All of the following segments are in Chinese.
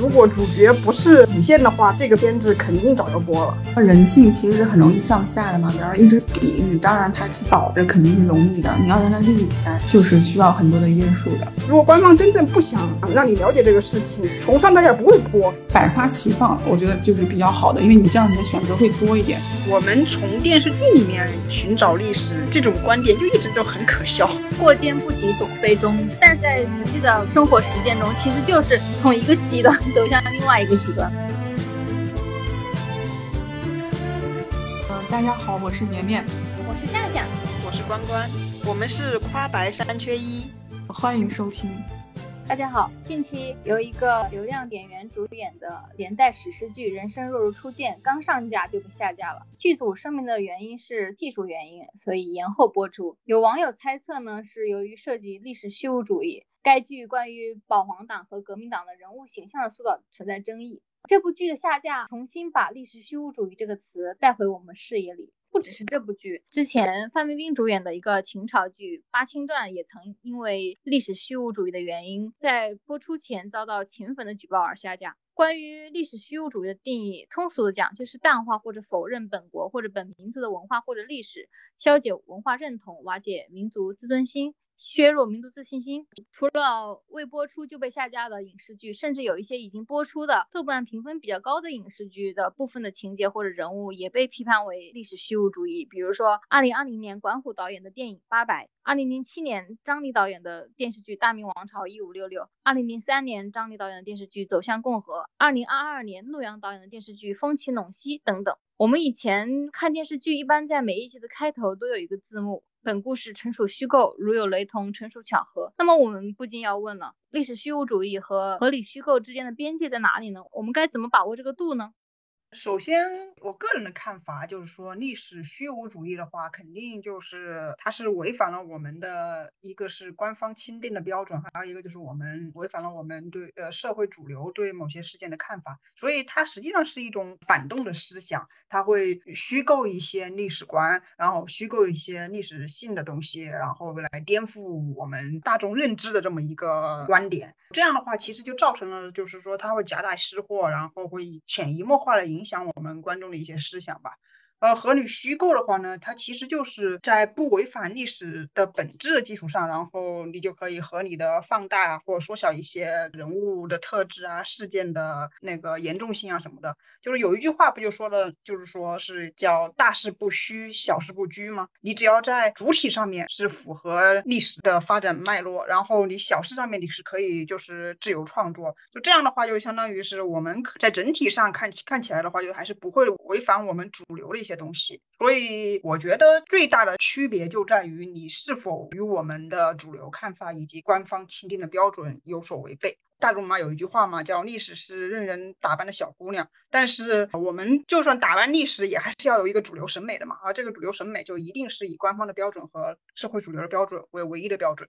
如果主角不是底线的话，这个片子肯定早就播了。人性其实是很容易向下的嘛，比方一支笔，你当然它是倒着肯定是容易的，你要让它立起来，就是需要很多的约束的。如果官方真正不想让你了解这个事情，从上到下不会播，百花齐放，我觉得就是比较好的，因为你这样你的选择会多一点。我们从电视剧里面寻找历史这种观点就一直都很可笑，过肩不及董非中，但是在实际的生活实践中，其实就是从一个极端走向另外一个极端。嗯，大家好，我是绵绵，我是夏夏，我是关关，我们是夸白三缺一，欢迎收听。大家好，近期由一个流量演员主演的连带史诗剧《人生若如初见》刚上架就被下架了。剧组声明的原因是技术原因，所以延后播出。有网友猜测呢，是由于涉及历史虚无主义，该剧关于保皇党和革命党的人物形象的塑造存在争议。这部剧的下架，重新把历史虚无主义这个词带回我们视野里。不只是这部剧，之前范冰冰主演的一个秦朝剧《八清传》也曾因为历史虚无主义的原因，在播出前遭到秦粉的举报而下架。关于历史虚无主义的定义，通俗的讲，就是淡化或者否认本国或者本民族的文化或者历史，消解文化认同，瓦解民族自尊心。削弱民族自信心。除了未播出就被下架的影视剧，甚至有一些已经播出的豆瓣评分比较高的影视剧的部分的情节或者人物，也被批判为历史虚无主义。比如说，二零二零年管虎导演的电影《八佰》，二零零七年张黎导演的电视剧《大明王朝一五六六》，二零零三年张黎导演的电视剧《走向共和》，二零二二年陆阳导演的电视剧《风起陇西》等等。我们以前看电视剧，一般在每一集的开头都有一个字幕。本故事纯属虚构，如有雷同，纯属巧合。那么我们不禁要问了：历史虚无主义和合理虚构之间的边界在哪里呢？我们该怎么把握这个度呢？首先，我个人的看法就是说，历史虚无主义的话，肯定就是它是违反了我们的一个是官方钦定的标准，还有一个就是我们违反了我们对呃社会主流对某些事件的看法，所以它实际上是一种反动的思想，它会虚构一些历史观，然后虚构一些历史性的东西，然后来颠覆我们大众认知的这么一个观点。这样的话，其实就造成了就是说，他会夹带私货，然后会潜移默化的。影响我们观众的一些思想吧。呃，合理虚构的话呢，它其实就是在不违反历史的本质的基础上，然后你就可以合理的放大或缩小一些人物的特质啊、事件的那个严重性啊什么的。就是有一句话不就说了，就是说是叫大事不虚，小事不拘吗？你只要在主体上面是符合历史的发展脉络，然后你小事上面你是可以就是自由创作，就这样的话就相当于是我们在整体上看看起来的话，就还是不会违反我们主流的一些。些东西，所以我觉得最大的区别就在于你是否与我们的主流看法以及官方钦定的标准有所违背。大众嘛有一句话嘛，叫历史是任人打扮的小姑娘，但是我们就算打扮历史，也还是要有一个主流审美的嘛，而这个主流审美就一定是以官方的标准和社会主流的标准为唯一的标准。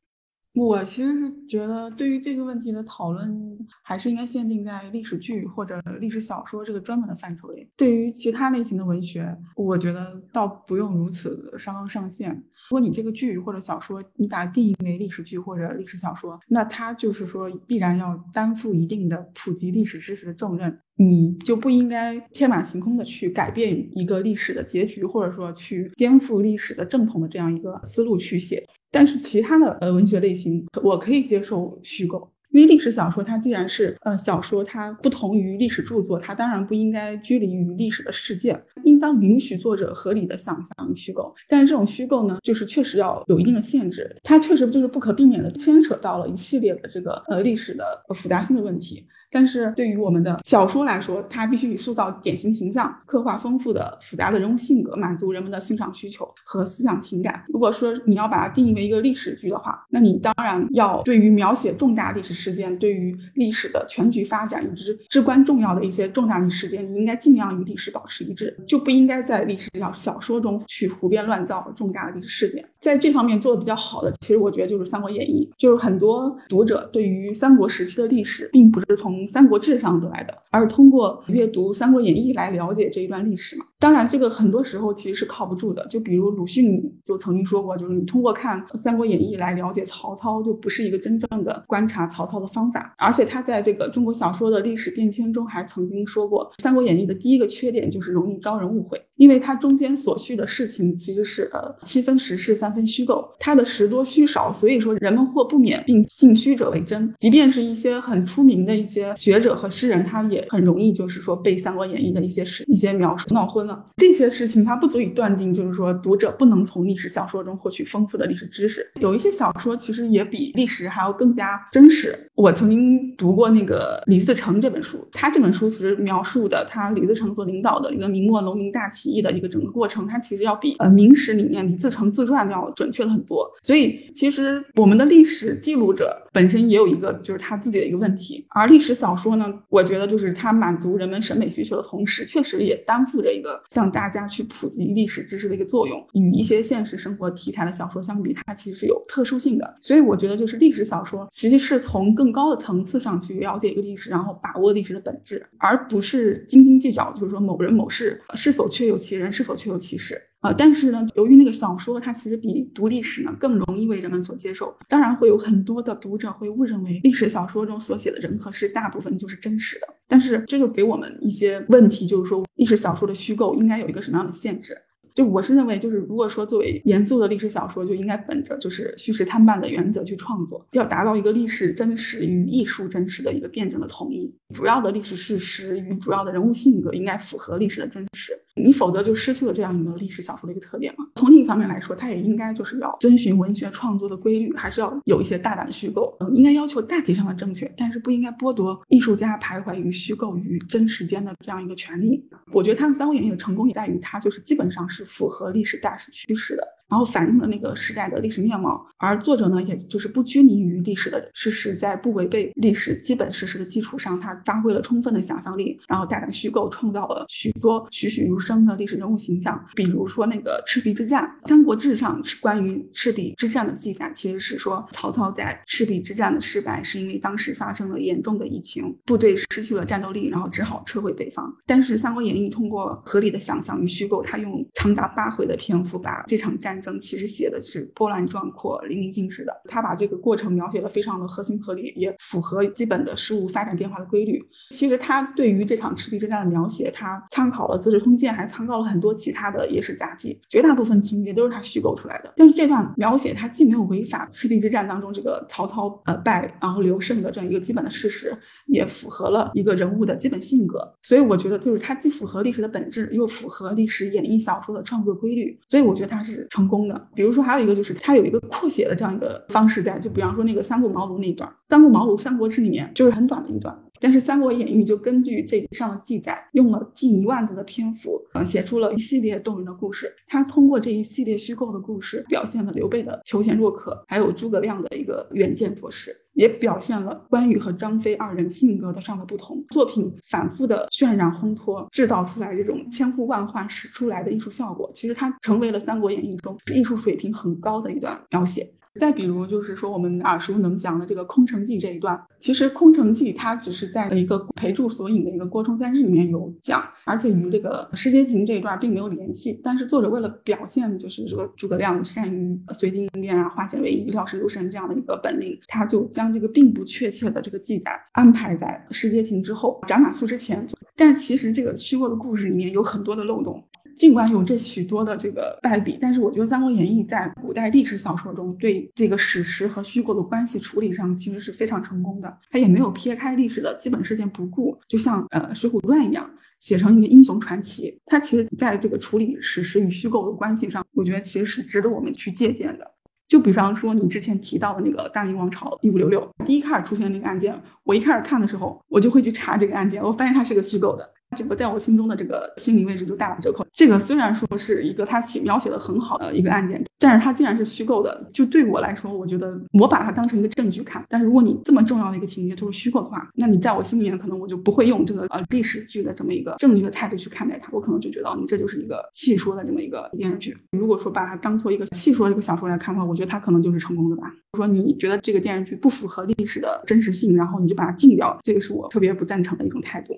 我其实是觉得，对于这个问题的讨论，还是应该限定在历史剧或者历史小说这个专门的范畴里。对于其他类型的文学，我觉得倒不用如此上纲上线。如果你这个剧或者小说，你把它定义为历史剧或者历史小说，那它就是说必然要担负一定的普及历史知识的重任。你就不应该天马行空的去改变一个历史的结局，或者说去颠覆历史的正统的这样一个思路去写。但是其他的呃文学类型，我可以接受虚构，因为历史小说它既然是呃小说，它不同于历史著作，它当然不应该拘泥于历史的事件，应当允许作者合理的想象虚构。但是这种虚构呢，就是确实要有一定的限制，它确实就是不可避免的牵扯到了一系列的这个呃历史的复杂性的问题。但是对于我们的小说来说，它必须以塑造典型形象、刻画丰富的复杂的人物性格，满足人们的欣赏需求和思想情感。如果说你要把它定义为一个历史剧的话，那你当然要对于描写重大历史事件、对于历史的全局发展以及至关重要的一些重大历史事件，你应该尽量与历史保持一致，就不应该在历史小小说中去胡编乱造重大的历史事件。在这方面做的比较好的，其实我觉得就是《三国演义》，就是很多读者对于三国时期的历史，并不是从从《三国志》上得来的，而是通过阅读《三国演义》来了解这一段历史嘛。当然，这个很多时候其实是靠不住的。就比如鲁迅就曾经说过，就是你通过看《三国演义》来了解曹操，就不是一个真正的观察曹操的方法。而且他在这个中国小说的历史变迁中，还曾经说过，《三国演义》的第一个缺点就是容易招人误会，因为它中间所叙的事情其实是呃七分实事，三分虚构，它的实多虚少，所以说人们或不免定信虚者为真。即便是一些很出名的一些学者和诗人，他也很容易就是说被《三国演义》的一些史一些描述闹昏了。这些事情它不足以断定，就是说读者不能从历史小说中获取丰富的历史知识。有一些小说其实也比历史还要更加真实。我曾经读过那个李自成这本书，他这本书其实描述的他李自成所领导的一个明末农民大起义的一个整个过程，它其实要比呃明史里面李自成自传要准确的很多。所以其实我们的历史记录者本身也有一个就是他自己的一个问题，而历史小说呢，我觉得就是它满足人们审美需求的同时，确实也担负着一个向大家去普及历史知识的一个作用。与一些现实生活题材的小说相比，它其实是有特殊性的。所以我觉得就是历史小说其实是从更高的层次上去了解一个历史，然后把握历史的本质，而不是斤斤计较，就是说某人某事是否确有其人，是否确有其事。啊，但是呢，由于那个小说它其实比读历史呢更容易为人们所接受，当然会有很多的读者会误认为历史小说中所写的人和事大部分就是真实的。但是这就给我们一些问题，就是说历史小说的虚构应该有一个什么样的限制？就我是认为，就是如果说作为严肃的历史小说，就应该本着就是虚实参半的原则去创作，要达到一个历史真实与艺术真实的一个辩证的统一。主要的历史事实与主要的人物性格应该符合历史的真实，你否则就失去了这样一个历史小说的一个特点嘛。从另一方面来说，它也应该就是要遵循文学创作的规律，还是要有一些大胆的虚构，嗯，应该要求大体上的正确，但是不应该剥夺艺术家徘徊于虚构与真实间的这样一个权利。我觉得他的《三国演义》的成功也在于它就是基本上是符合历史大势趋势的。然后反映了那个时代的历史面貌，而作者呢，也就是不拘泥于历史的事实，在不违背历史基本事实的基础上，他发挥了充分的想象力，然后大胆虚构，创造了许多栩栩如生的历史人物形象。比如说那个赤壁之战，《三国志》上是关于赤壁之战的记载，其实是说曹操在赤壁之战的失败，是因为当时发生了严重的疫情，部队失去了战斗力，然后只好撤回北方。但是《三国演义》通过合理的想象与虚构，他用长达八回的篇幅把这场战其实写的是波澜壮阔、淋漓尽致的。他把这个过程描写的非常的合情合理，也符合基本的事物发展变化的规律。其实他对于这场赤壁之战的描写，他参考了《资治通鉴》，还参考了很多其他的野史杂记，绝大部分情节都是他虚构出来的。但是这段描写，他既没有违反赤壁之战当中这个曹操呃败然后刘胜的这样一个基本的事实，也符合了一个人物的基本性格。所以我觉得，就是它既符合历史的本质，又符合历史演绎小说的创作规律。所以我觉得它是成功的。比如说，还有一个就是它有一个扩写的这样一个方式在，就比方说那个三顾茅庐那一段，三顾茅庐《三国志》里面就是很短的一段，但是《三国演义》就根据这上的记载，用了近一万字的篇幅，呃，写出了一系列动人的故事。他通过这一系列虚构的故事，表现了刘备的求贤若渴，还有诸葛亮的一个远见卓识。也表现了关羽和张飞二人性格的上的不同。作品反复的渲染烘托，制造出来这种千呼万唤使出来的艺术效果，其实它成为了《三国演义》中艺术水平很高的一段描写。再比如，就是说我们耳熟能详的这个《空城计》这一段，其实《空城计》它只是在一个陪注索引的一个《郭冲三日》里面有讲，而且与这个施阶亭这一段并没有联系。但是作者为了表现就是说诸葛亮善于随机应变啊、化险为夷、料事如神这样的一个本领，他就将这个并不确切的这个记载安排在施阶亭之后、斩马谡之前。但其实这个虚构的故事里面有很多的漏洞。尽管有这许多的这个败笔，但是我觉得《三国演义》在古代历史小说中对这个史实和虚构的关系处理上其实是非常成功的。它也没有撇开历史的基本事件不顾，就像呃《水浒传》一样，写成一个英雄传奇。它其实在这个处理史实与虚构的关系上，我觉得其实是值得我们去借鉴的。就比方说你之前提到的那个大明王朝一五六六，第一开始出现那个案件，我一开始看的时候，我就会去查这个案件，我发现它是个虚构的。这个在我心中的这个心理位置就大打折扣。这个虽然说是一个他写描写的很好的一个案件，但是它竟然是虚构的。就对我来说，我觉得我把它当成一个证据看。但是如果你这么重要的一个情节都是虚构的话，那你在我心里面可能我就不会用这个呃历史剧的这么一个证据的态度去看待它。我可能就觉得你这就是一个戏说的这么一个电视剧。如果说把它当做一个戏说的一个小说来看的话，我觉得它可能就是成功的吧。说你觉得这个电视剧不符合历史的真实性，然后你就把它禁掉，这个是我特别不赞成的一种态度。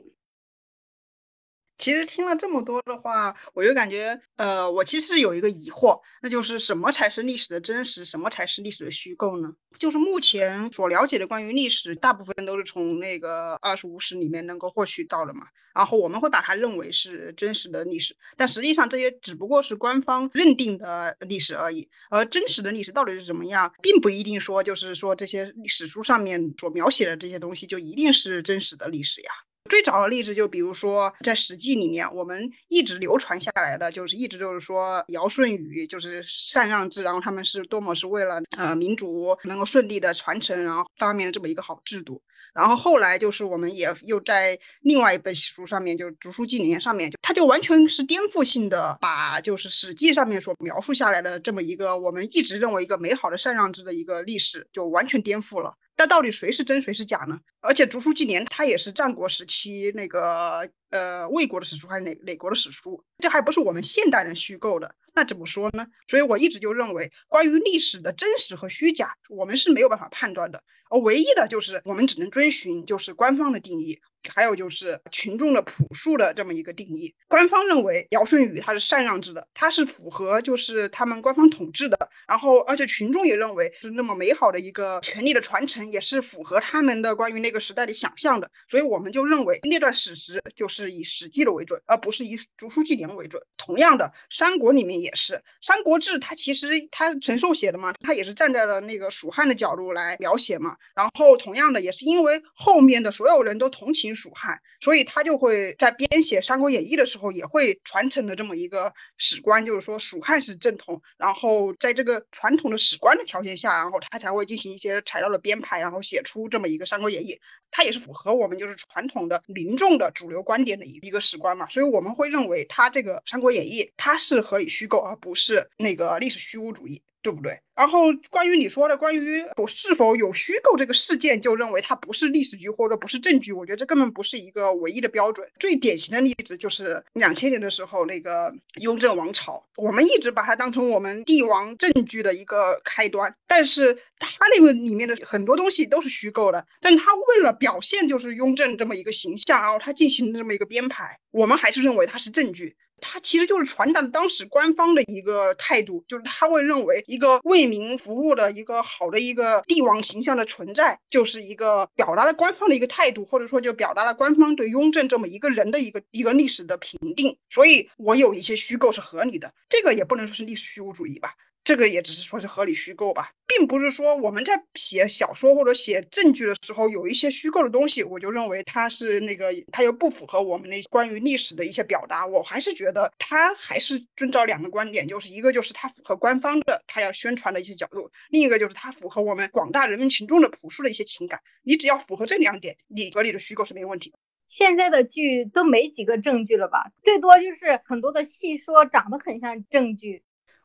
其实听了这么多的话，我就感觉，呃，我其实有一个疑惑，那就是什么才是历史的真实，什么才是历史的虚构呢？就是目前所了解的关于历史，大部分都是从那个二十五史里面能够获取到的嘛。然后我们会把它认为是真实的历史，但实际上这些只不过是官方认定的历史而已。而真实的历史到底是怎么样，并不一定说就是说这些史书上面所描写的这些东西就一定是真实的历史呀。最早的例子就比如说在《史记》里面，我们一直流传下来的就是一直就是说尧舜禹就是禅让制，然后他们是多么是为了呃民主能够顺利的传承，然后发明了这么一个好制度。然后后来就是我们也又在另外一本书上面，就是《竹书纪年》上面，就它就完全是颠覆性的，把就是《史记》上面所描述下来的这么一个我们一直认为一个美好的禅让制的一个历史，就完全颠覆了。但到底谁是真谁是假呢？而且《竹书纪年》它也是战国时期那个呃魏国的史书还是哪哪国的史书？这还不是我们现代人虚构的，那怎么说呢？所以我一直就认为，关于历史的真实和虚假，我们是没有办法判断的。而唯一的就是我们只能遵循就是官方的定义。还有就是群众的朴素的这么一个定义，官方认为尧舜禹他是禅让制的，他是符合就是他们官方统治的，然后而且群众也认为是那么美好的一个权力的传承，也是符合他们的关于那个时代的想象的，所以我们就认为那段史实就是是以史记的为准，而不是以竹书纪年为准。同样的，三国里面也是，三国志它其实它陈寿写的嘛，他也是站在了那个蜀汉的角度来描写嘛，然后同样的也是因为后面的所有人都同情。蜀汉，所以他就会在编写《三国演义》的时候，也会传承的这么一个史观，就是说蜀汉是正统，然后在这个传统的史观的条件下，然后他才会进行一些材料的编排，然后写出这么一个《三国演义》，它也是符合我们就是传统的民众的主流观点的一一个史观嘛，所以我们会认为它这个《三国演义》它是合理虚构，而不是那个历史虚无主义。对不对？然后关于你说的关于我是否有虚构这个事件，就认为它不是历史剧或者不是证据，我觉得这根本不是一个唯一的标准。最典型的例子就是两千年的时候那个雍正王朝，我们一直把它当成我们帝王政据的一个开端，但是它那个里面的很多东西都是虚构的，但他为了表现就是雍正这么一个形象，然后他进行这么一个编排，我们还是认为它是证据。他其实就是传达当时官方的一个态度，就是他会认为一个为民服务的一个好的一个帝王形象的存在，就是一个表达了官方的一个态度，或者说就表达了官方对雍正这么一个人的一个一个历史的评定。所以我有一些虚构是合理的，这个也不能说是历史虚无主义吧。这个也只是说是合理虚构吧，并不是说我们在写小说或者写证据的时候有一些虚构的东西，我就认为它是那个它又不符合我们那关于历史的一些表达。我还是觉得它还是遵照两个观点，就是一个就是它符合官方的它要宣传的一些角度，另一个就是它符合我们广大人民群众的朴素的一些情感。你只要符合这两点，你合理的虚构是没问题。现在的剧都没几个证据了吧？最多就是很多的戏说长得很像证据。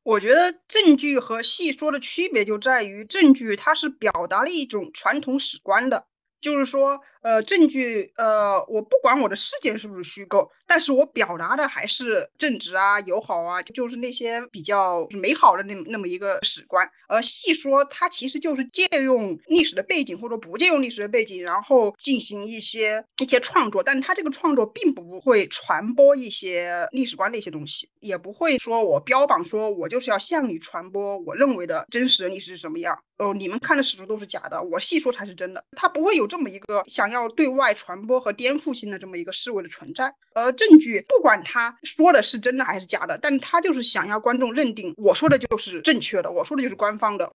我觉得证据和戏说的区别就在于，证据它是表达了一种传统史观的。就是说，呃，证据，呃，我不管我的事件是不是虚构，但是我表达的还是正直啊、友好啊，就是那些比较美好的那那么一个史观。而细说，它其实就是借用历史的背景，或者不借用历史的背景，然后进行一些一些创作。但它这个创作并不会传播一些历史观的一些东西，也不会说我标榜说我就是要向你传播我认为的真实的历史是什么样。哦，你们看的史书都是假的，我细说才是真的。它不会有这么一个想要对外传播和颠覆性的这么一个思维的存在。而证据不管他说的是真的还是假的，但他就是想要观众认定我说的就是正确的，我说的就是官方的。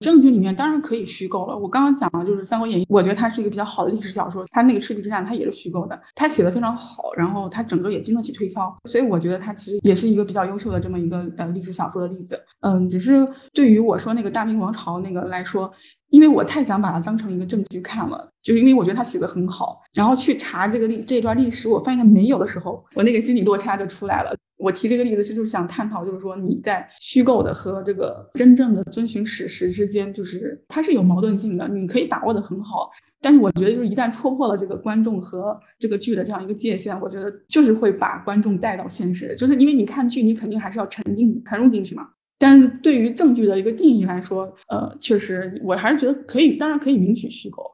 证据里面当然可以虚构了。我刚刚讲的就是《三国演义》，我觉得它是一个比较好的历史小说。它那个赤壁之战，它也是虚构的，它写的非常好，然后它整个也经得起推敲，所以我觉得它其实也是一个比较优秀的这么一个呃历史小说的例子。嗯，只是对于我说那个大明王朝那个来说，因为我太想把它当成一个证据看了，就是因为我觉得他写的很好，然后去查这个历这段历史，我发现没有的时候，我那个心理落差就出来了。我提这个例子，是就是想探讨，就是说你在虚构的和这个真正的遵循史实之间，就是它是有矛盾性的。你可以把握的很好，但是我觉得就是一旦戳破了这个观众和这个剧的这样一个界限，我觉得就是会把观众带到现实，就是因为你看剧，你肯定还是要沉浸沉入进去嘛。但是对于证据的一个定义来说，呃，确实我还是觉得可以，当然可以允许虚构。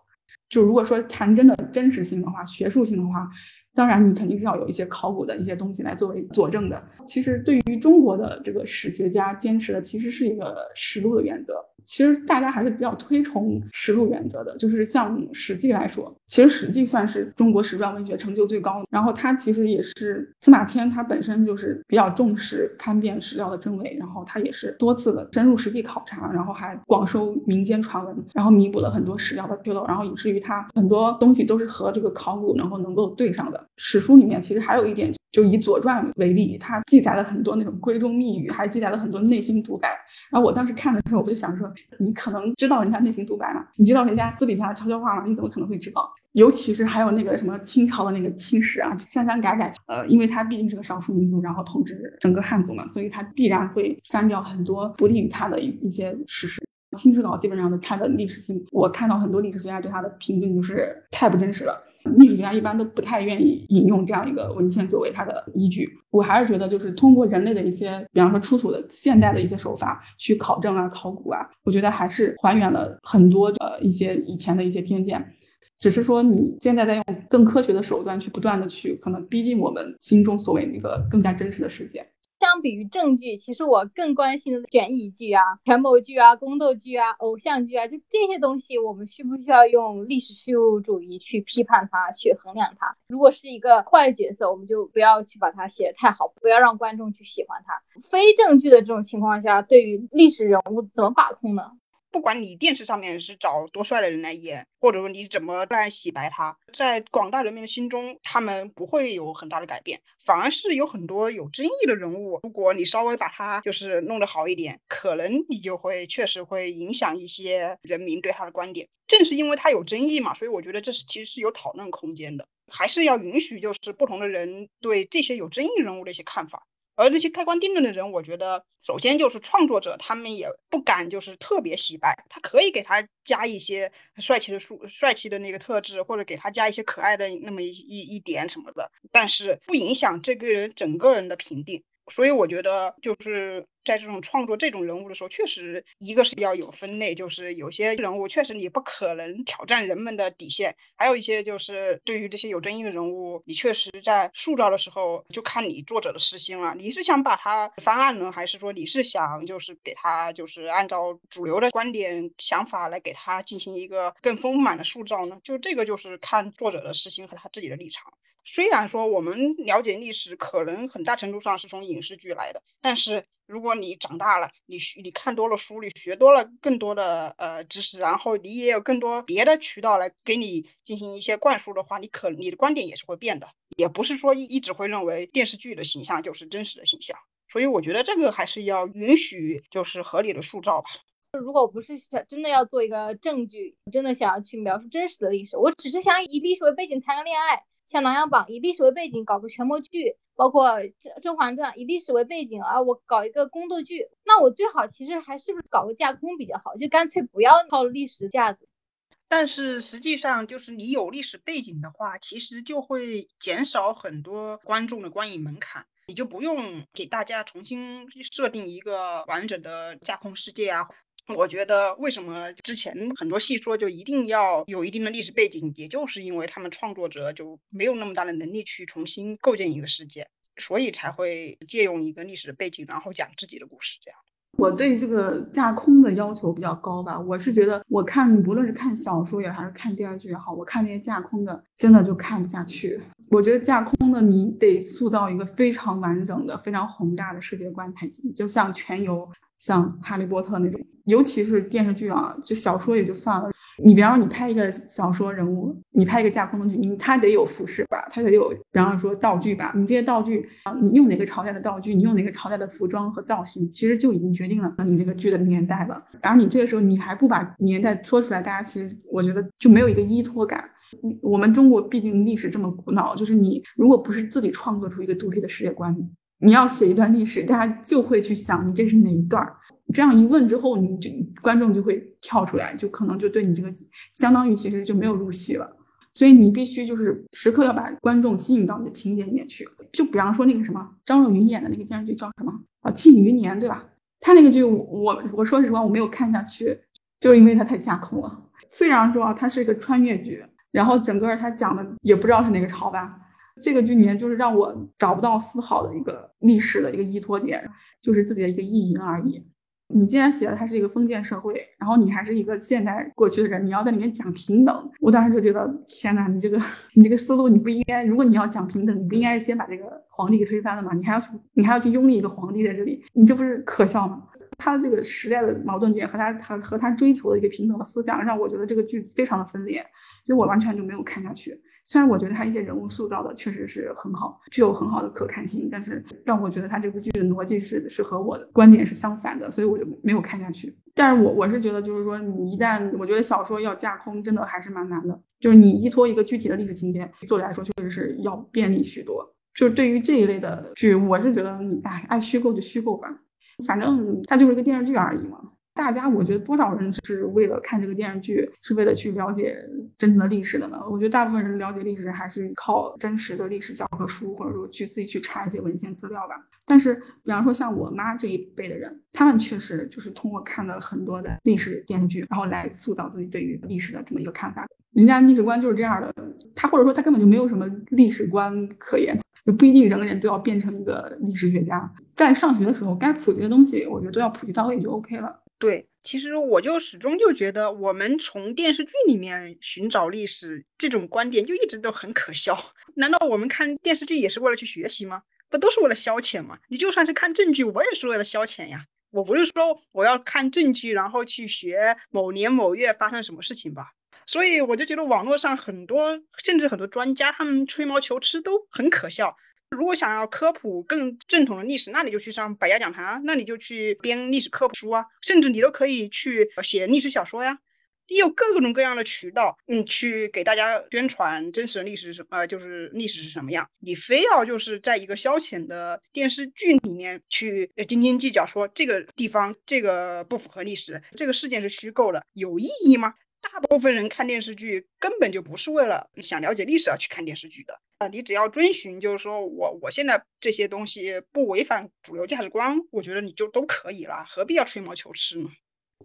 就如果说谈真的真实性的话，学术性的话，当然你肯定是要有一些考古的一些东西来作为佐证的。其实对于中国的这个史学家坚持的，其实是一个实录的原则。其实大家还是比较推崇实录原则的，就是像《史记》来说，其实《史记》算是中国史传文学成就最高的。然后它其实也是司马迁，他本身就是比较重视勘辨史料的真伪，然后他也是多次的深入实地考察，然后还广收民间传闻，然后弥补了很多史料的纰漏，然后以至于他很多东西都是和这个考古然后能够对上的。史书里面其实还有一点。就以《左传》为例，它记载了很多那种闺中密语，还记载了很多内心独白。然后我当时看的时候，我就想说，你可能知道人家内心独白吗？你知道人家私底下悄悄话吗？你怎么可能会知道？尤其是还有那个什么清朝的那个清史啊，删删改改。呃，因为它毕竟是个少数民族，然后统治整个汉族嘛，所以它必然会删掉很多不利于他的一一些事实。清史稿基本上的它的历史性，我看到很多历史学家对它的评论就是太不真实了。历史学家一般都不太愿意引用这样一个文献作为他的依据。我还是觉得，就是通过人类的一些，比方说出土的现代的一些手法去考证啊、考古啊，我觉得还是还原了很多呃一些以前的一些偏见。只是说你现在在用更科学的手段去不断的去可能逼近我们心中所谓那个更加真实的世界。相比于正剧，其实我更关心的悬疑剧啊、权谋剧啊、宫斗剧啊、偶像剧啊，就这些东西，我们需不需要用历史虚无主义去批判它、去衡量它？如果是一个坏角色，我们就不要去把它写得太好，不要让观众去喜欢它。非正剧的这种情况下，对于历史人物怎么把控呢？不管你电视上面是找多帅的人来演，或者说你怎么来洗白他，在广大人民的心中，他们不会有很大的改变，反而是有很多有争议的人物，如果你稍微把他就是弄得好一点，可能你就会确实会影响一些人民对他的观点。正是因为他有争议嘛，所以我觉得这是其实是有讨论空间的，还是要允许就是不同的人对这些有争议人物的一些看法。而那些开关定论的人，我觉得首先就是创作者，他们也不敢就是特别洗白，他可以给他加一些帅气的数、帅气的那个特质，或者给他加一些可爱的那么一一一点什么的，但是不影响这个人整个人的评定。所以我觉得就是在这种创作这种人物的时候，确实一个是要有分类，就是有些人物确实你不可能挑战人们的底线，还有一些就是对于这些有争议的人物，你确实在塑造的时候就看你作者的私心了，你是想把他翻案呢，还是说你是想就是给他就是按照主流的观点想法来给他进行一个更丰满的塑造呢？就这个就是看作者的私心和他自己的立场。虽然说我们了解历史可能很大程度上是从影视剧来的，但是如果你长大了，你你看多了书，你学多了更多的呃知识，然后你也有更多别的渠道来给你进行一些灌输的话，你可你的观点也是会变的，也不是说一一直会认为电视剧的形象就是真实的形象。所以我觉得这个还是要允许就是合理的塑造吧。如果不是想真的要做一个证据，真的想要去描述真实的历史，我只是想以历史为背景谈个恋爱。像《琅琊榜》以历史为背景搞个权谋剧，包括《甄甄嬛传》以历史为背景啊，我搞一个宫斗剧，那我最好其实还是不是搞个架空比较好，就干脆不要靠历史架子。但是实际上，就是你有历史背景的话，其实就会减少很多观众的观影门槛，你就不用给大家重新设定一个完整的架空世界啊。我觉得为什么之前很多戏说就一定要有一定的历史背景，也就是因为他们创作者就没有那么大的能力去重新构建一个世界，所以才会借用一个历史的背景，然后讲自己的故事。这样，我对这个架空的要求比较高吧。我是觉得，我看不论是看小说也还是看电视剧也好，我看那些架空的，真的就看不下去。我觉得架空的你得塑造一个非常完整的、非常宏大的世界观才行，就像全游。像《哈利波特》那种，尤其是电视剧啊，就小说也就算了，你比方说，你拍一个小说人物，你拍一个架空的剧，你他得有服饰吧，他得有，比方说道具吧。你这些道具啊，你用哪个朝代的道具，你用哪个朝代的服装和造型，其实就已经决定了你这个剧的年代了。然后你这个时候你还不把年代说出来，大家其实我觉得就没有一个依托感。我们中国毕竟历史这么古老，就是你如果不是自己创作出一个独立的世界观，你要写一段历史，大家就会去想你这是哪一段儿。这样一问之后，你就观众就会跳出来，就可能就对你这个相当于其实就没有入戏了。所以你必须就是时刻要把观众吸引到你的情节里面去。就比方说那个什么张若昀演的那个电视剧叫什么啊，《庆余年》，对吧？他那个剧我我说实话我没有看下去，就是因为他太架空了。虽然说啊，它是一个穿越剧，然后整个他讲的也不知道是哪个朝吧。这个剧里面就是让我找不到丝毫的一个历史的一个依托点，就是自己的一个意淫而已。你既然写了它是一个封建社会，然后你还是一个现代过去的人，你要在里面讲平等，我当时就觉得天哪，你这个你这个思路你不应该，如果你要讲平等，你不应该是先把这个皇帝给推翻了吗？你还要去你还要去拥立一个皇帝在这里，你这不是可笑吗？他的这个时代的矛盾点和他他和他追求的一个平等的思想，让我觉得这个剧非常的分裂，所以我完全就没有看下去。虽然我觉得他一些人物塑造的确实是很好，具有很好的可看性，但是让我觉得他这部剧的逻辑是是和我的观点是相反的，所以我就没有看下去。但是我我是觉得，就是说你一旦我觉得小说要架空，真的还是蛮难的。就是你依托一个具体的历史情节，作者来说确实是要便利许多。就是对于这一类的剧，我是觉得你哎爱虚构就虚构吧，反正它就是一个电视剧而已嘛。大家，我觉得多少人是为了看这个电视剧，是为了去了解真正的历史的呢？我觉得大部分人了解历史还是靠真实的历史教科书，或者说去自己去查一些文献资料吧。但是，比方说像我妈这一辈的人，他们确实就是通过看了很多的历史电视剧，然后来塑造自己对于历史的这么一个看法。人家历史观就是这样的，他或者说他根本就没有什么历史观可言，就不一定人人都要变成一个历史学家。在上学的时候，该普及的东西，我觉得都要普及到位就 OK 了。对，其实我就始终就觉得，我们从电视剧里面寻找历史这种观点就一直都很可笑。难道我们看电视剧也是为了去学习吗？不都是为了消遣吗？你就算是看正剧，我也是为了消遣呀。我不是说我要看正剧，然后去学某年某月发生什么事情吧。所以我就觉得网络上很多，甚至很多专家他们吹毛求疵都很可笑。如果想要科普更正统的历史，那你就去上百家讲坛啊，那你就去编历史科普书啊，甚至你都可以去写历史小说呀。你有各种各样的渠道，嗯，去给大家宣传真实的历史是什么，就是历史是什么样。你非要就是在一个消遣的电视剧里面去斤斤计较，说这个地方这个不符合历史，这个事件是虚构的，有意义吗？大部分人看电视剧根本就不是为了想了解历史而去看电视剧的你只要遵循，就是说我我现在这些东西不违反主流价值观，我觉得你就都可以了，何必要吹毛求疵呢？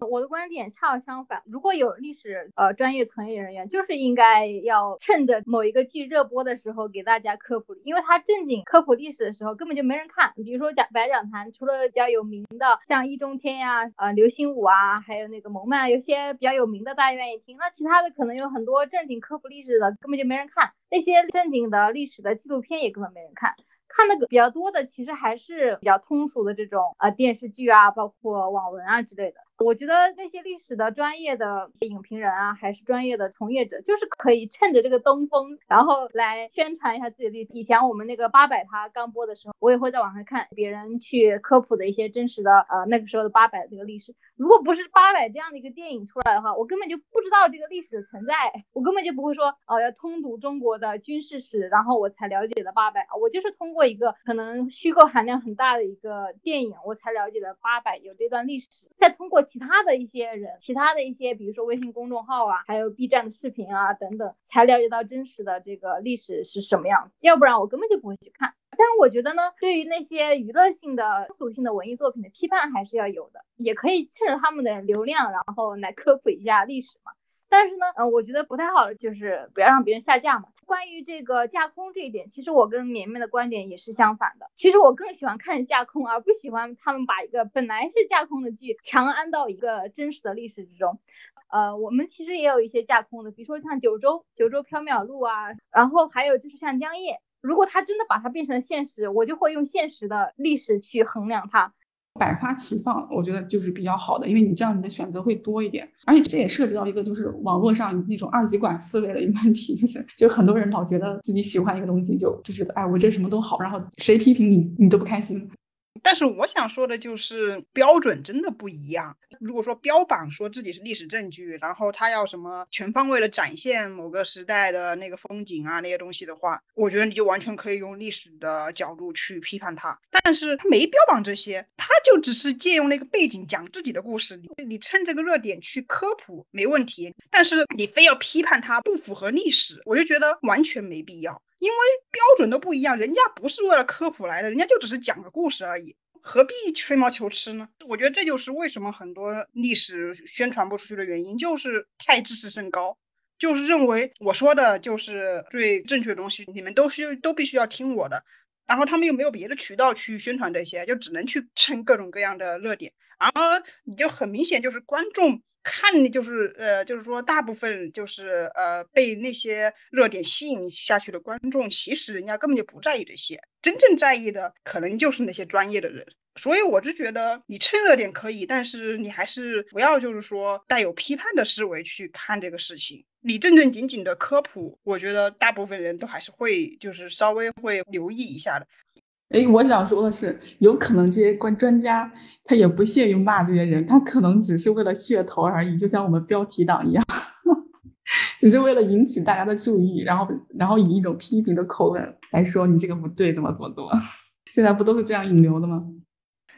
我的观点恰好相反，如果有历史呃专业从业人员，就是应该要趁着某一个剧热播的时候给大家科普，因为他正经科普历史的时候根本就没人看。比如说讲白讲坛，除了比较有名的像易中天呀、呃刘心武啊，还有那个蒙曼，有些比较有名的大家愿意听。那其他的可能有很多正经科普历史的根本就没人看，那些正经的历史的纪录片也根本没人看。看的比较多的其实还是比较通俗的这种呃电视剧啊，包括网文啊之类的。我觉得那些历史的专业的影评人啊，还是专业的从业者，就是可以趁着这个东风，然后来宣传一下自己的历史。以前我们那个八百它刚播的时候，我也会在网上看别人去科普的一些真实的呃那个时候的八百这个历史。如果不是八百这样的一个电影出来的话，我根本就不知道这个历史的存在，我根本就不会说哦要通读中国的军事史，然后我才了解的八百。我就是通过一个可能虚构含量很大的一个电影，我才了解了八百有这段历史，再通过。其他的一些人，其他的一些，比如说微信公众号啊，还有 B 站的视频啊等等，才了解到真实的这个历史是什么样。要不然我根本就不会去看。但是我觉得呢，对于那些娱乐性的、通俗性的文艺作品的批判还是要有的，也可以趁着他们的流量，然后来科普一下历史嘛。但是呢，嗯，我觉得不太好的就是不要让别人下架嘛。关于这个架空这一点，其实我跟绵绵的观点也是相反的。其实我更喜欢看架空，而不喜欢他们把一个本来是架空的剧强安到一个真实的历史之中。呃，我们其实也有一些架空的，比如说像九州九州缥缈录啊，然后还有就是像江夜，如果他真的把它变成现实，我就会用现实的历史去衡量它。百花齐放，我觉得就是比较好的，因为你这样你的选择会多一点，而且这也涉及到一个就是网络上那种二极管思维的一个问题，就是就很多人老觉得自己喜欢一个东西就就觉得哎我这什么都好，然后谁批评你你都不开心。但是我想说的就是标准真的不一样。如果说标榜说自己是历史证据，然后他要什么全方位的展现某个时代的那个风景啊那些东西的话，我觉得你就完全可以用历史的角度去批判他。但是他没标榜这些，他就只是借用那个背景讲自己的故事。你你趁这个热点去科普没问题，但是你非要批判他不符合历史，我就觉得完全没必要。因为标准都不一样，人家不是为了科普来的，人家就只是讲个故事而已，何必吹毛求疵呢？我觉得这就是为什么很多历史宣传不出去的原因，就是太知识甚高，就是认为我说的就是最正确的东西，你们都需都必须要听我的，然后他们又没有别的渠道去宣传这些，就只能去蹭各种各样的热点，然后你就很明显就是观众。看的就是呃，就是说大部分就是呃被那些热点吸引下去的观众，其实人家根本就不在意这些，真正在意的可能就是那些专业的人。所以我就觉得你蹭热点可以，但是你还是不要就是说带有批判的思维去看这个事情。你正正经经的科普，我觉得大部分人都还是会就是稍微会留意一下的。哎，我想说的是，有可能这些关专家他也不屑于骂这些人，他可能只是为了噱头而已，就像我们标题党一样，只是为了引起大家的注意，然后然后以一种批评的口吻来说你这个不对，怎么怎么怎么，现在不都是这样引流的吗？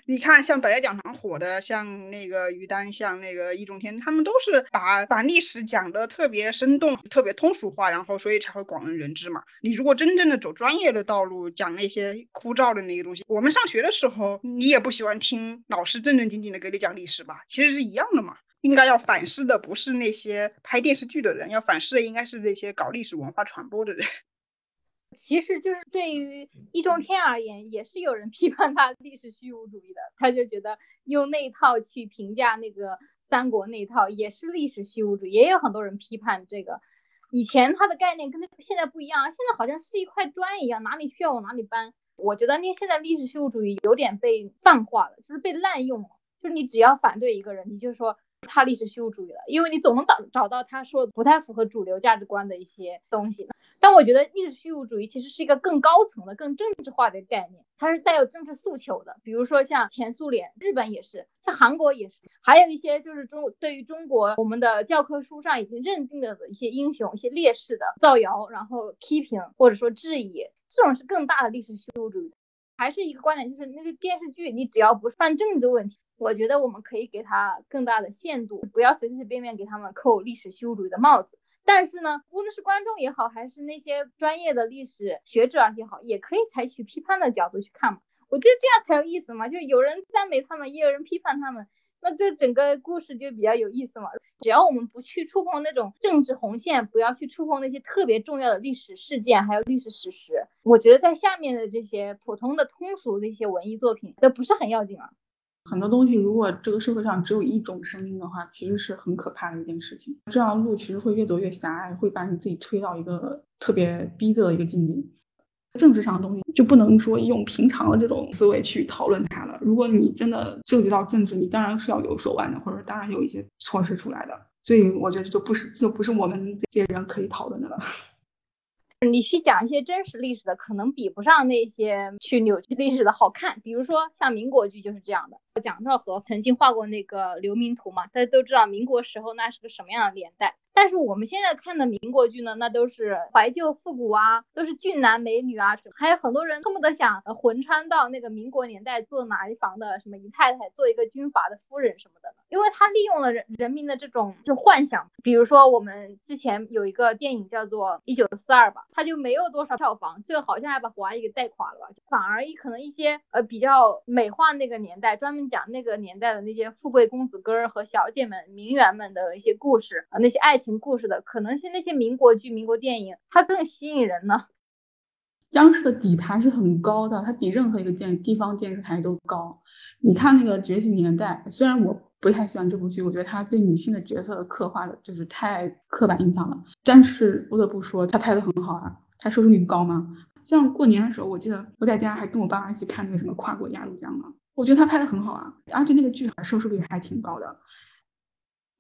你看，像百家讲坛火的，像那个于丹，像那个易中天，他们都是把把历史讲的特别生动、特别通俗化，然后所以才会广为人知嘛。你如果真正的走专业的道路，讲那些枯燥的那些东西，我们上学的时候，你也不喜欢听老师正正经经的给你讲历史吧？其实是一样的嘛。应该要反思的不是那些拍电视剧的人，要反思的应该是那些搞历史文化传播的人。其实就是对于易中天而言，也是有人批判他历史虚无主义的，他就觉得用那套去评价那个三国那套也是历史虚无主义，也有很多人批判这个。以前他的概念跟现在不一样，现在好像是一块砖一样，哪里需要往哪里搬。我觉得那现在历史虚无主义有点被泛化了，就是被滥用了，就是你只要反对一个人，你就说。他历史虚无主义了，因为你总能找找到他说不太符合主流价值观的一些东西。但我觉得历史虚无主义其实是一个更高层的、更政治化的概念，它是带有政治诉求的。比如说像前苏联、日本也是，像韩国也是，还有一些就是中对于中国我们的教科书上已经认定的一些英雄、一些烈士的造谣，然后批评或者说质疑，这种是更大的历史虚无主义。还是一个观点，就是那个电视剧，你只要不犯政治问题，我觉得我们可以给他更大的限度，不要随随便便给他们扣历史虚无主义的帽子。但是呢，无论是观众也好，还是那些专业的历史学者也好，也可以采取批判的角度去看嘛。我觉得这样才有意思嘛，就是有人赞美他们，也有人批判他们。那这整个故事就比较有意思嘛。只要我们不去触碰那种政治红线，不要去触碰那些特别重要的历史事件，还有历史史实，我觉得在下面的这些普通的通俗的一些文艺作品都不是很要紧啊。很多东西，如果这个社会上只有一种声音的话，其实是很可怕的一件事情。这样路其实会越走越狭隘，会把你自己推到一个特别逼仄的一个境地。政治上的东西就不能说用平常的这种思维去讨论它。如果你真的涉及到政治，你当然是要有手腕的，或者当然有一些措施出来的。所以我觉得就不是就不是我们这些人可以讨论的了。你去讲一些真实历史的，可能比不上那些去扭曲历史的好看。比如说像民国剧就是这样的。蒋兆和曾经画过那个流民图嘛，大家都知道民国时候那是个什么样的年代。但是我们现在看的民国剧呢，那都是怀旧复古啊，都是俊男美女啊，还有很多人恨不得想魂穿到那个民国年代做哪一房的什么姨太太，做一个军阀的夫人什么的。因为他利用了人人民的这种就幻想，比如说我们之前有一个电影叫做《一九四二》吧，他就没有多少票房，最后好像还把华谊给带垮了吧。反而一可能一些呃比较美化那个年代，专门讲那个年代的那些富贵公子哥儿和小姐们、名媛们的一些故事啊，那些爱情故事的，可能是那些民国剧、民国电影，它更吸引人呢。央视的底盘是很高的，它比任何一个电地方电视台都高。你看那个《觉醒年代》，虽然我不太喜欢这部剧，我觉得它对女性的角色刻画的就是太刻板印象了。但是不得不说，它拍的很好啊。它收视率高吗？像过年的时候，我记得我在家还跟我爸妈一起看那个什么《跨过鸭绿江》嘛。我觉得他拍的很好啊，而且那个剧收视率还挺高的。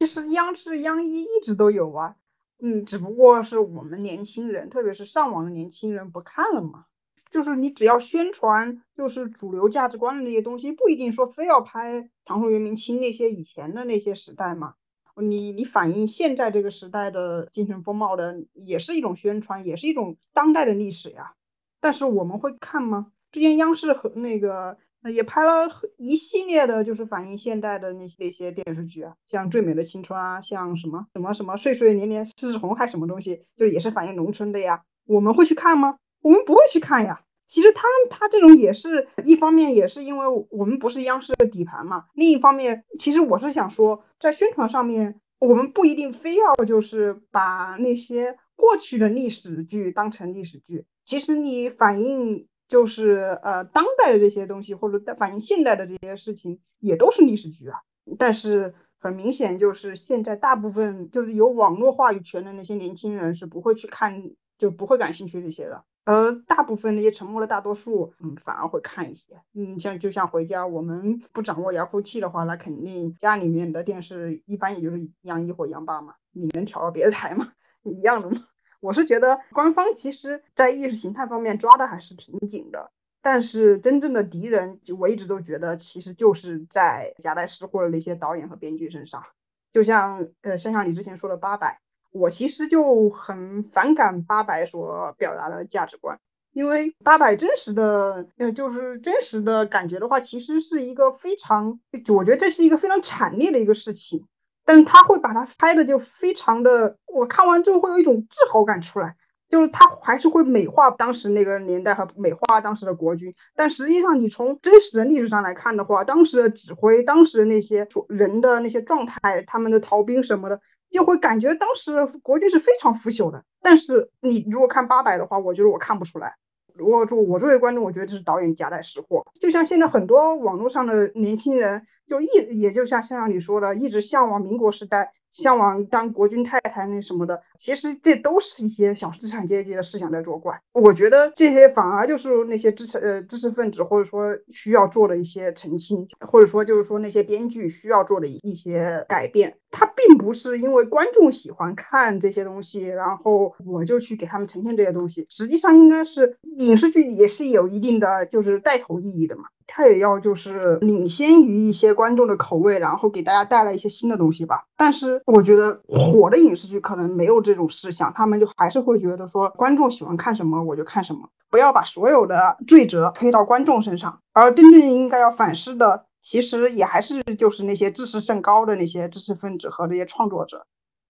其实央视央一一直都有啊，嗯，只不过是我们年轻人，特别是上网的年轻人不看了嘛。就是你只要宣传就是主流价值观的那些东西，不一定说非要拍唐宋元明清那些以前的那些时代嘛。你你反映现在这个时代的精神风貌的，也是一种宣传，也是一种当代的历史呀。但是我们会看吗？之前央视和那个也拍了一系列的，就是反映现代的那那些电视剧啊，像《最美的青春》啊，像什么什么什么《岁岁年年是红》还什么东西，就也是反映农村的呀。我们会去看吗？我们不会去看呀。其实他他这种也是一方面，也是因为我们不是央视的底盘嘛。另一方面，其实我是想说，在宣传上面，我们不一定非要就是把那些过去的历史剧当成历史剧。其实你反映就是呃当代的这些东西，或者反映现代的这些事情，也都是历史剧啊。但是很明显，就是现在大部分就是有网络话语权的那些年轻人是不会去看，就不会感兴趣这些的。而大部分那些沉默的大多数，嗯，反而会看一些，嗯，像就像回家，我们不掌握遥控器的话，那肯定家里面的电视一般也就是央一或央八嘛，你能调到别的台吗？一样的嘛。我是觉得官方其实在意识形态方面抓的还是挺紧的，但是真正的敌人，我一直都觉得其实就是在夹带私货的那些导演和编剧身上，就像呃，像像你之前说的八佰。我其实就很反感八佰所表达的价值观，因为八佰真实的，呃，就是真实的感觉的话，其实是一个非常，我觉得这是一个非常惨烈的一个事情，但是他会把它拍的就非常的，我看完之后会有一种自豪感出来，就是他还是会美化当时那个年代和美化当时的国军，但实际上你从真实的历史上来看的话，当时的指挥，当时的那些人的那些状态，他们的逃兵什么的。就会感觉当时国军是非常腐朽的，但是你如果看八百的话，我觉得我看不出来。如果说我作为观众，我觉得这是导演夹带私货。就像现在很多网络上的年轻人，就一也就像像你说的，一直向往民国时代。向往当国军太太那什么的，其实这都是一些小资产阶级的思想在作怪。我觉得这些反而就是那些知识呃知识分子或者说需要做的一些澄清，或者说就是说那些编剧需要做的一些改变。他并不是因为观众喜欢看这些东西，然后我就去给他们呈现这些东西。实际上应该是影视剧也是有一定的就是带头意义的嘛。他也要就是领先于一些观众的口味，然后给大家带来一些新的东西吧。但是我觉得火的影视剧可能没有这种思想，他们就还是会觉得说观众喜欢看什么我就看什么，不要把所有的罪责推到观众身上。而真正应该要反思的，其实也还是就是那些知识甚高的那些知识分子和这些创作者。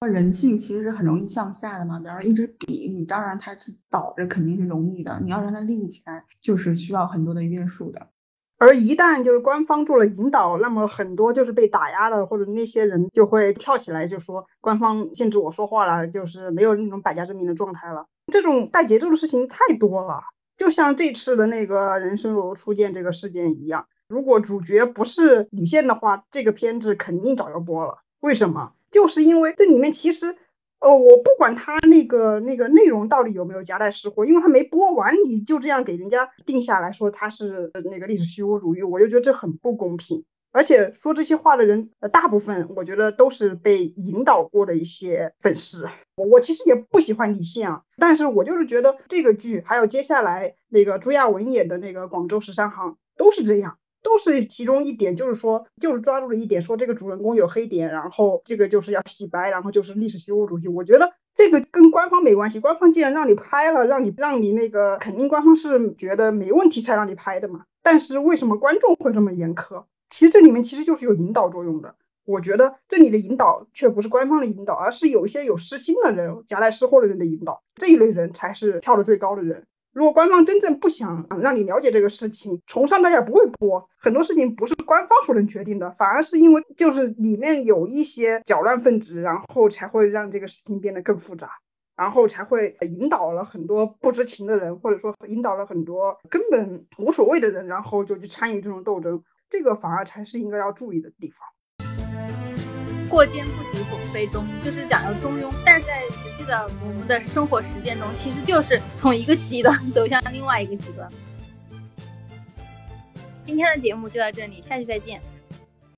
人性其实是很容易向下的嘛，比方说一支笔，你当然它是倒着肯定是容易的，你要让它立起来，就是需要很多的约束的。而一旦就是官方做了引导，那么很多就是被打压的或者那些人就会跳起来，就说官方限制我说话了，就是没有那种百家争鸣的状态了。这种带节奏的事情太多了，就像这次的那个人生如初见这个事件一样，如果主角不是李现的话，这个片子肯定早就播了。为什么？就是因为这里面其实。哦，我不管他那个那个内容到底有没有夹带私货，因为他没播完，你就这样给人家定下来说他是那个历史虚无主义，我就觉得这很不公平。而且说这些话的人，大部分我觉得都是被引导过的一些粉丝。我其实也不喜欢李现啊，但是我就是觉得这个剧还有接下来那个朱亚文演的那个广州十三行都是这样。都是其中一点，就是说，就是抓住了一点，说这个主人公有黑点，然后这个就是要洗白，然后就是历史虚无主义。我觉得这个跟官方没关系，官方既然让你拍了，让你让你那个，肯定官方是觉得没问题才让你拍的嘛。但是为什么观众会这么严苛？其实这里面其实就是有引导作用的。我觉得这里的引导却不是官方的引导，而是有一些有私心的人、夹带私货的人的引导，这一类人才是跳得最高的人。如果官方真正不想让你了解这个事情，从上到下不会播。很多事情不是官方所能决定的，反而是因为就是里面有一些搅乱分子，然后才会让这个事情变得更复杂，然后才会引导了很多不知情的人，或者说引导了很多根本无所谓的人，然后就去参与这种斗争。这个反而才是应该要注意的地方。过肩不及总非中，就是讲要中庸，但是在实际的我们的生活实践中，其实就是从一个极端走向另外一个极端。今天的节目就到这里，下期再见。